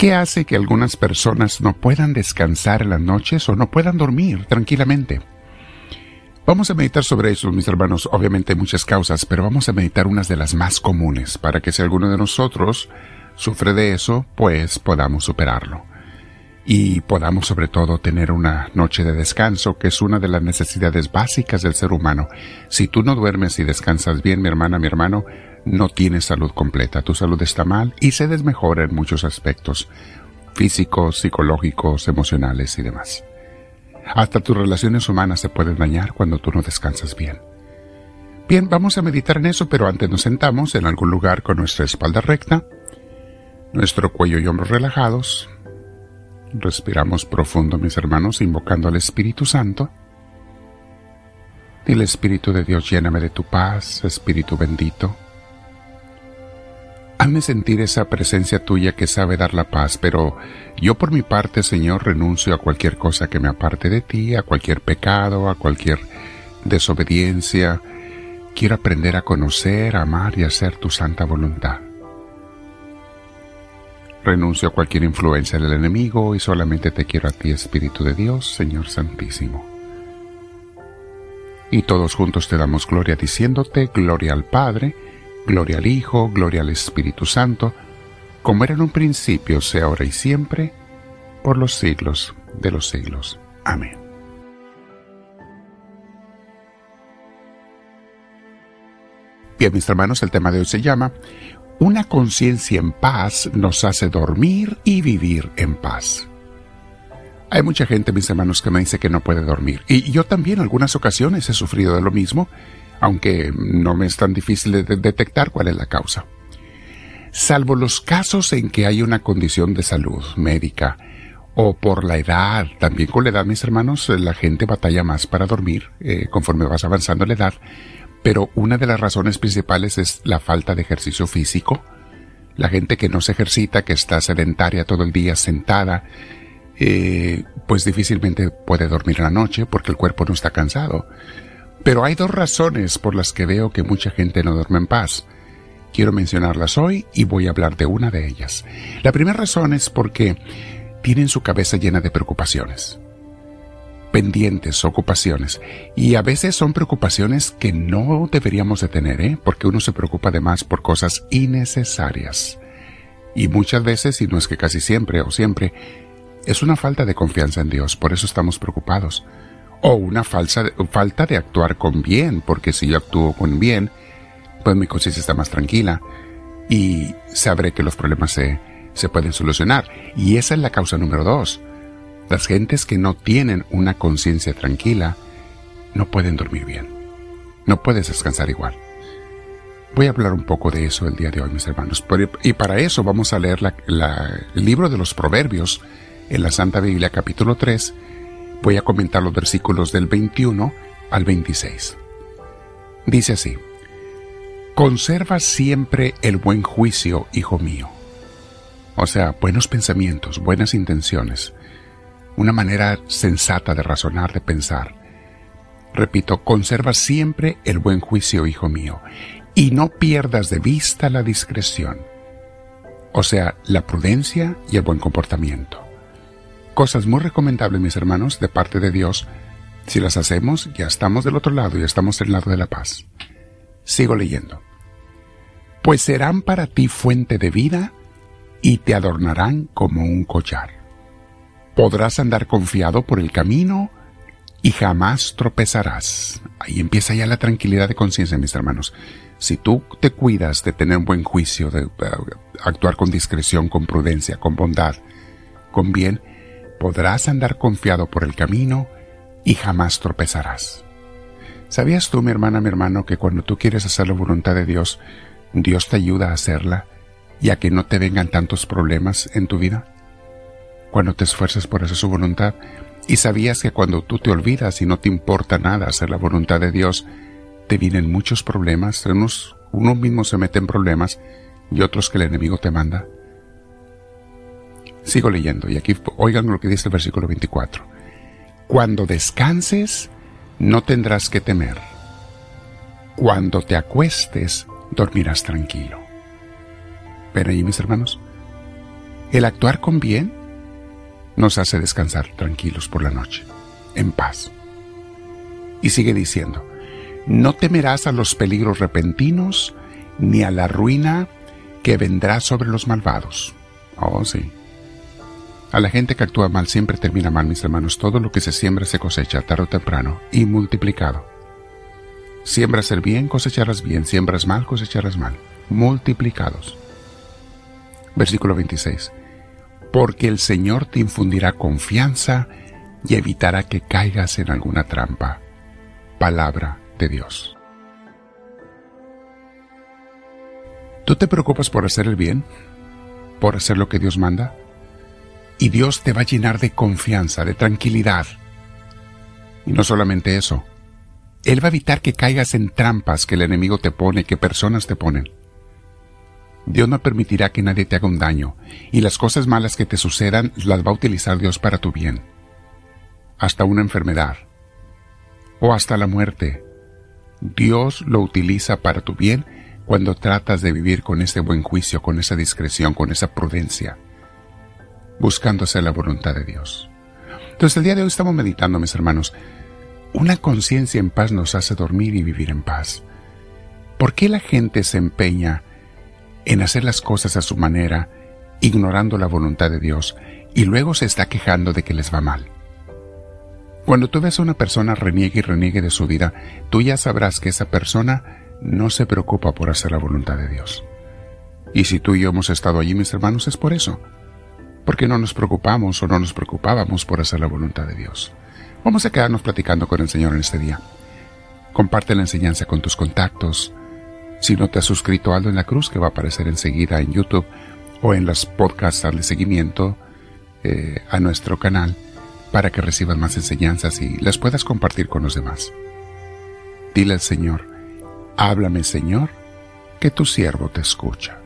¿Qué hace que algunas personas no puedan descansar en las noches o no puedan dormir tranquilamente? Vamos a meditar sobre eso, mis hermanos. Obviamente hay muchas causas, pero vamos a meditar unas de las más comunes para que si alguno de nosotros sufre de eso, pues podamos superarlo. Y podamos sobre todo tener una noche de descanso, que es una de las necesidades básicas del ser humano. Si tú no duermes y descansas bien, mi hermana, mi hermano, no tienes salud completa. Tu salud está mal y se desmejora en muchos aspectos, físicos, psicológicos, emocionales y demás. Hasta tus relaciones humanas se pueden dañar cuando tú no descansas bien. Bien, vamos a meditar en eso, pero antes nos sentamos en algún lugar con nuestra espalda recta, nuestro cuello y hombros relajados. Respiramos profundo, mis hermanos, invocando al Espíritu Santo. Dile, Espíritu de Dios, lléname de tu paz, Espíritu bendito. Hazme sentir esa presencia tuya que sabe dar la paz, pero yo por mi parte, Señor, renuncio a cualquier cosa que me aparte de ti, a cualquier pecado, a cualquier desobediencia. Quiero aprender a conocer, amar y a hacer tu santa voluntad. Renuncio a cualquier influencia del enemigo y solamente te quiero a ti, Espíritu de Dios, Señor Santísimo. Y todos juntos te damos gloria diciéndote, gloria al Padre, Gloria al Hijo, gloria al Espíritu Santo, como era en un principio, sea ahora y siempre, por los siglos de los siglos. Amén. Bien, mis hermanos, el tema de hoy se llama Una conciencia en paz nos hace dormir y vivir en paz. Hay mucha gente, mis hermanos, que me dice que no puede dormir. Y yo también en algunas ocasiones he sufrido de lo mismo aunque no me es tan difícil de detectar cuál es la causa. Salvo los casos en que hay una condición de salud médica o por la edad, también con la edad, mis hermanos, la gente batalla más para dormir eh, conforme vas avanzando la edad, pero una de las razones principales es la falta de ejercicio físico. La gente que no se ejercita, que está sedentaria todo el día sentada, eh, pues difícilmente puede dormir la noche porque el cuerpo no está cansado. Pero hay dos razones por las que veo que mucha gente no duerme en paz. Quiero mencionarlas hoy y voy a hablar de una de ellas. La primera razón es porque tienen su cabeza llena de preocupaciones, pendientes, ocupaciones. Y a veces son preocupaciones que no deberíamos de tener, ¿eh? porque uno se preocupa además por cosas innecesarias. Y muchas veces, y no es que casi siempre o siempre, es una falta de confianza en Dios, por eso estamos preocupados o una falsa, falta de actuar con bien, porque si yo actúo con bien, pues mi conciencia está más tranquila y sabré que los problemas se, se pueden solucionar. Y esa es la causa número dos. Las gentes que no tienen una conciencia tranquila no pueden dormir bien. No puedes descansar igual. Voy a hablar un poco de eso el día de hoy, mis hermanos. Y para eso vamos a leer el libro de los Proverbios en la Santa Biblia, capítulo 3, Voy a comentar los versículos del 21 al 26. Dice así, Conserva siempre el buen juicio, hijo mío. O sea, buenos pensamientos, buenas intenciones, una manera sensata de razonar, de pensar. Repito, conserva siempre el buen juicio, hijo mío, y no pierdas de vista la discreción, o sea, la prudencia y el buen comportamiento cosas muy recomendables, mis hermanos, de parte de Dios. Si las hacemos, ya estamos del otro lado, ya estamos del lado de la paz. Sigo leyendo. Pues serán para ti fuente de vida y te adornarán como un collar. Podrás andar confiado por el camino y jamás tropezarás. Ahí empieza ya la tranquilidad de conciencia, mis hermanos. Si tú te cuidas de tener un buen juicio, de uh, actuar con discreción, con prudencia, con bondad, con bien, podrás andar confiado por el camino y jamás tropezarás. ¿Sabías tú, mi hermana, mi hermano, que cuando tú quieres hacer la voluntad de Dios, Dios te ayuda a hacerla y a que no te vengan tantos problemas en tu vida? Cuando te esfuerzas por hacer su voluntad, y sabías que cuando tú te olvidas y no te importa nada hacer la voluntad de Dios, te vienen muchos problemas, unos, uno mismo se mete en problemas y otros que el enemigo te manda. Sigo leyendo y aquí oigan lo que dice el versículo 24. Cuando descanses, no tendrás que temer. Cuando te acuestes, dormirás tranquilo. ¿Ven ahí, mis hermanos? El actuar con bien nos hace descansar tranquilos por la noche, en paz. Y sigue diciendo, no temerás a los peligros repentinos ni a la ruina que vendrá sobre los malvados. Oh, sí. A la gente que actúa mal siempre termina mal, mis hermanos. Todo lo que se siembra se cosecha tarde o temprano y multiplicado. Siembras el bien, cosecharás bien. Siembras mal, cosecharás mal. Multiplicados. Versículo 26. Porque el Señor te infundirá confianza y evitará que caigas en alguna trampa. Palabra de Dios. ¿Tú te preocupas por hacer el bien? ¿Por hacer lo que Dios manda? Y Dios te va a llenar de confianza, de tranquilidad. Y no solamente eso, Él va a evitar que caigas en trampas que el enemigo te pone, que personas te ponen. Dios no permitirá que nadie te haga un daño, y las cosas malas que te sucedan las va a utilizar Dios para tu bien. Hasta una enfermedad, o hasta la muerte. Dios lo utiliza para tu bien cuando tratas de vivir con ese buen juicio, con esa discreción, con esa prudencia, buscando hacer la voluntad de Dios. Entonces el día de hoy estamos meditando, mis hermanos, una conciencia en paz nos hace dormir y vivir en paz. ¿Por qué la gente se empeña en hacer las cosas a su manera, ignorando la voluntad de Dios, y luego se está quejando de que les va mal? Cuando tú ves a una persona reniegue y reniegue de su vida, tú ya sabrás que esa persona no se preocupa por hacer la voluntad de Dios. Y si tú y yo hemos estado allí, mis hermanos, es por eso. Porque no nos preocupamos o no nos preocupábamos por hacer la voluntad de Dios. Vamos a quedarnos platicando con el Señor en este día. Comparte la enseñanza con tus contactos. Si no te has suscrito a Aldo en la Cruz, que va a aparecer enseguida en YouTube o en las podcasts de seguimiento eh, a nuestro canal, para que recibas más enseñanzas y las puedas compartir con los demás. Dile al Señor, Háblame, Señor, que tu siervo te escucha.